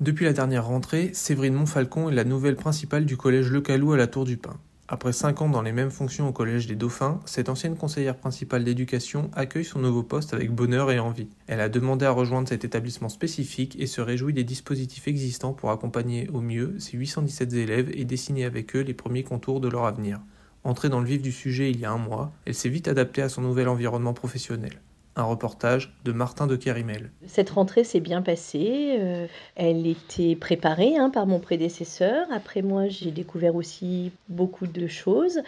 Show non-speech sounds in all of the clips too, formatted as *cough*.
Depuis la dernière rentrée, Séverine Montfalcon est la nouvelle principale du collège Le Calou à la Tour du Pin. Après 5 ans dans les mêmes fonctions au Collège des Dauphins, cette ancienne conseillère principale d'éducation accueille son nouveau poste avec bonheur et envie. Elle a demandé à rejoindre cet établissement spécifique et se réjouit des dispositifs existants pour accompagner au mieux ses 817 élèves et dessiner avec eux les premiers contours de leur avenir. Entrée dans le vif du sujet il y a un mois, elle s'est vite adaptée à son nouvel environnement professionnel. Un reportage de Martin de Kerimel. Cette rentrée s'est bien passée. Euh, elle était préparée hein, par mon prédécesseur. Après moi, j'ai découvert aussi beaucoup de choses.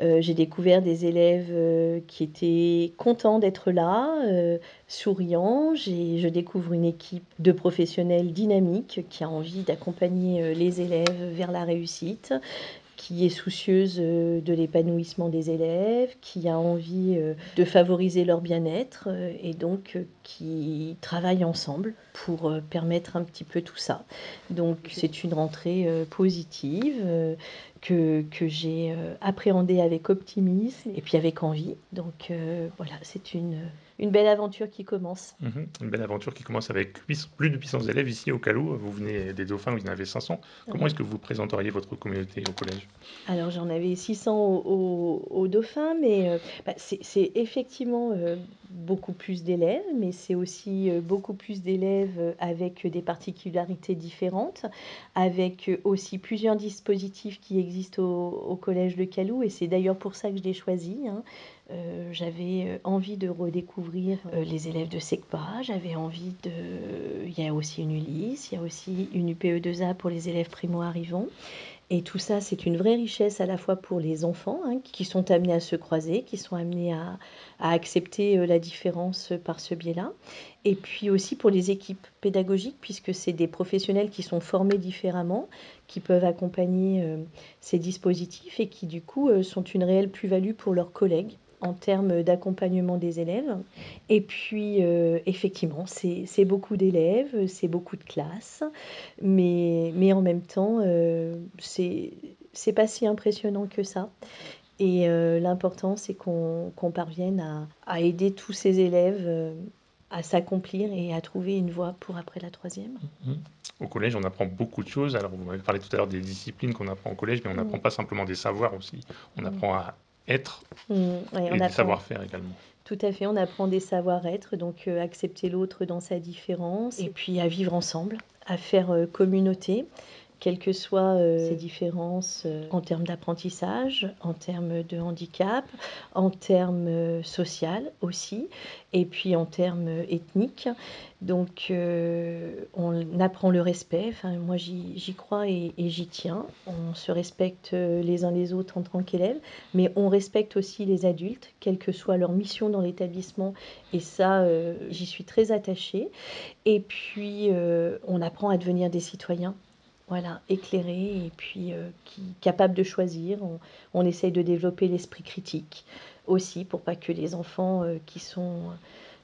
Euh, j'ai découvert des élèves euh, qui étaient contents d'être là, souriants. Je découvre une équipe de professionnels dynamiques qui a envie d'accompagner les élèves vers la réussite qui est soucieuse euh, de l'épanouissement des élèves, qui a envie euh, de favoriser leur bien-être euh, et donc qui travaillent ensemble pour permettre un petit peu tout ça. Donc c'est une rentrée positive que, que j'ai appréhendée avec optimisme et puis avec envie. Donc voilà, c'est une une belle aventure qui commence. Mhm. une belle aventure qui commence avec plus de 800 élèves ici au Calou. Vous venez des Dauphins, vous en avez 500. Comment est-ce que vous présenteriez votre communauté au collège? Alors j'en avais 600 au, Dauphins, mais euh, bah, c'est effectivement euh, beaucoup plus d'élèves, mais c'est aussi euh, beaucoup plus d'élèves avec des particularités différentes, avec aussi plusieurs dispositifs qui existent au, collège de Calou, et c'est d'ailleurs pour ça que je l'ai choisi. Hein. Euh, j'avais euh, envie de redécouvrir euh, les élèves de SECPA, j'avais envie de... Il y a aussi une Ulysse, il y a aussi une UPE2A pour les élèves primo-arrivants. Et tout ça, c'est une vraie richesse à la fois pour les enfants hein, qui sont amenés à se croiser, qui sont amenés à, accepter la différence par ce biais-là. Et puis aussi pour les équipes pédagogiques, puisque c'est des professionnels qui sont formés différemment, qui peuvent accompagner ces dispositifs et qui du coup sont une réelle plus-value pour leurs collègues en termes d'accompagnement des élèves. Et puis, euh, effectivement, c'est beaucoup d'élèves, c'est beaucoup de classes, mais, mais en même temps, euh, c'est pas si impressionnant que ça. Et euh, l'important, c'est qu'on parvienne à, à, aider tous ces élèves euh, à s'accomplir et à trouver une voie pour après la troisième. Mm-hmm. Au collège, on apprend beaucoup de choses. Alors, vous m'avez parlé tout à l'heure des disciplines qu'on apprend au collège, mais on n'apprend mm. pas simplement des savoirs aussi. On mm. apprend à être mmh, et des savoir-faire également. Tout à fait, on apprend des savoir-être, donc euh, accepter l'autre dans sa différence, et puis à vivre ensemble, à faire euh, communauté quelles que soient euh, ces différences euh, en termes d'apprentissage, en termes de handicap, en termes euh, social aussi, et puis en termes ethniques. Donc on apprend le respect, enfin, moi j'y crois et, et j'y tiens. On se respecte les uns les autres en tant qu'élèves, mais on respecte aussi les adultes, quelle que soit leur mission dans l'établissement, et ça j'y suis très attachée. Et puis on apprend à devenir des citoyens voilà, éclairé et puis euh, qui, capable de choisir. On, essaye de développer l'esprit critique aussi pour pas que les enfants euh, qui sont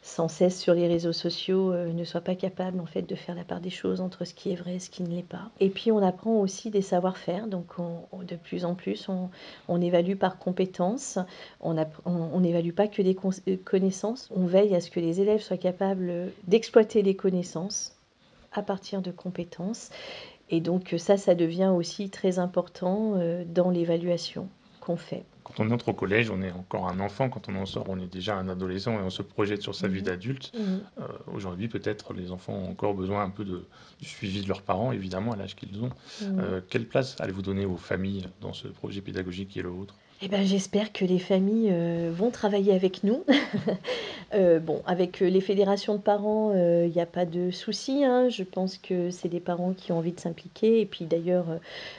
sans cesse sur les réseaux sociaux euh, ne soient pas capables en fait de faire la part des choses entre ce qui est vrai et ce qui ne l'est pas. Et puis on apprend aussi des savoir-faire, donc de plus en plus on, évalue par compétences, on n'évalue pas que des connaissances, on veille à ce que les élèves soient capables d'exploiter les connaissances à partir de compétences et donc ça, ça devient aussi très important euh, dans l'évaluation qu'on fait. Quand on entre au collège, on est encore un enfant. Quand on en sort, on est déjà un adolescent et on se projette sur sa vie mhm. d'adulte. Mhm. Euh, aujourd'hui, peut-être, les enfants ont encore besoin un peu de, du suivi de leurs parents, évidemment, à l'âge qu'ils ont. Mhm. Euh, quelle place allez-vous donner aux familles dans ce projet pédagogique qui est le vôtre? Eh ben, j'espère que les familles euh, vont travailler avec nous. *laughs* Euh, bon, avec euh, les fédérations de parents, il n'y a pas de souci. Hein. Je pense que c'est des parents qui ont envie de s'impliquer. Et puis d'ailleurs,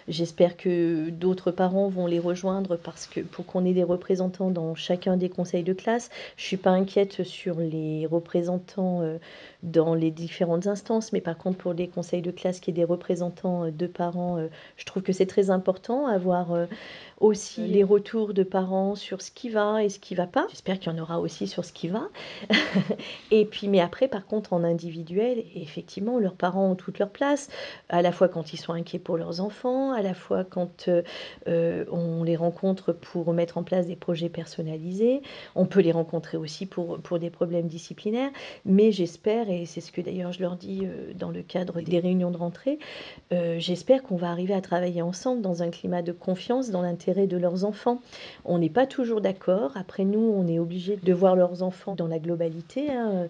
j'espère que d'autres parents vont les rejoindre parce que pour qu'on ait des représentants dans chacun des conseils de classe, je ne suis pas inquiète sur les représentants dans les différentes instances. Mais par contre, pour les conseils de classe qui est des représentants de parents, je trouve que c'est très important avoir aussi les retours de parents sur ce qui va et ce qui va pas. J'espère qu'il y en aura aussi sur ce qui va. *laughs* et puis, mais après, par contre, en individuel, effectivement, leurs parents ont toute leur place, à la fois quand ils sont inquiets pour leurs enfants, à la fois quand euh, on les rencontre pour mettre en place des projets personnalisés. On peut les rencontrer aussi pour, pour des problèmes disciplinaires. Mais j'espère, et c'est ce que d'ailleurs je leur dis euh, dans le cadre des réunions de rentrée, euh, j'espère qu'on va arriver à travailler ensemble dans un climat de confiance, dans l'intérêt de leurs enfants. On n'est pas toujours d'accord. Après nous, on est obligé de voir leurs enfants dans la globalité, hein,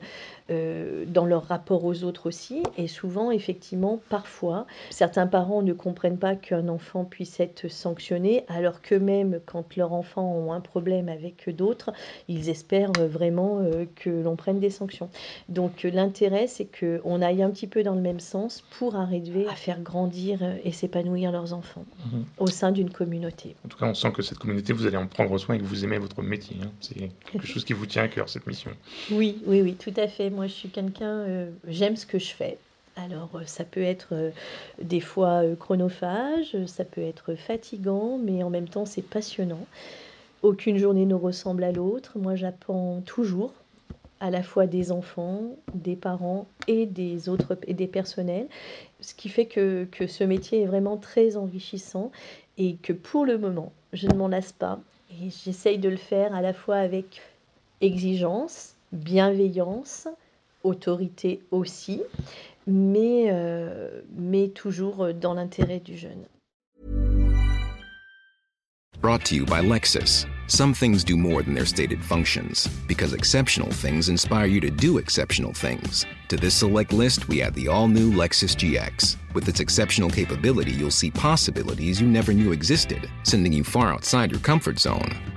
euh, dans leur rapport aux autres aussi. Et souvent, effectivement, parfois, certains parents ne comprennent pas qu'un enfant puisse être sanctionné, alors qu'eux-mêmes, quand leurs enfants ont un problème avec d'autres, ils espèrent vraiment euh, que l'on prenne des sanctions. Donc l'intérêt, c'est qu'on aille un petit peu dans le même sens pour arriver à faire grandir et s'épanouir leurs enfants mmh. au sein d'une communauté. En tout cas, on sent que cette communauté, vous allez en prendre soin et que vous aimez votre métier. Hein. C'est quelque chose qui vous tient à cœur, cette mission. Oui, oui, oui, tout à fait. Moi, je suis quelqu'un, euh, j'aime ce que je fais. Alors, euh, ça peut être euh, des fois chronophage, ça peut être fatigant, mais en même temps, c'est passionnant. Aucune journée ne ressemble à l'autre. Moi, j'apprends toujours à la fois des enfants, des parents et des autres et des personnels, ce qui fait que, que ce métier est vraiment très enrichissant et que pour le moment, je ne m'en lasse pas et j'essaye de le faire à la fois avec exigence, bienveillance, autorité aussi, mais, euh, mais toujours dans l'intérêt du jeune. Brought to you by Lexus. Some things do more than their stated functions, because exceptional things inspire you to do exceptional things. To this select list, we add the all new Lexus GX. With its exceptional capability, you'll see possibilities you never knew existed, sending you far outside your comfort zone.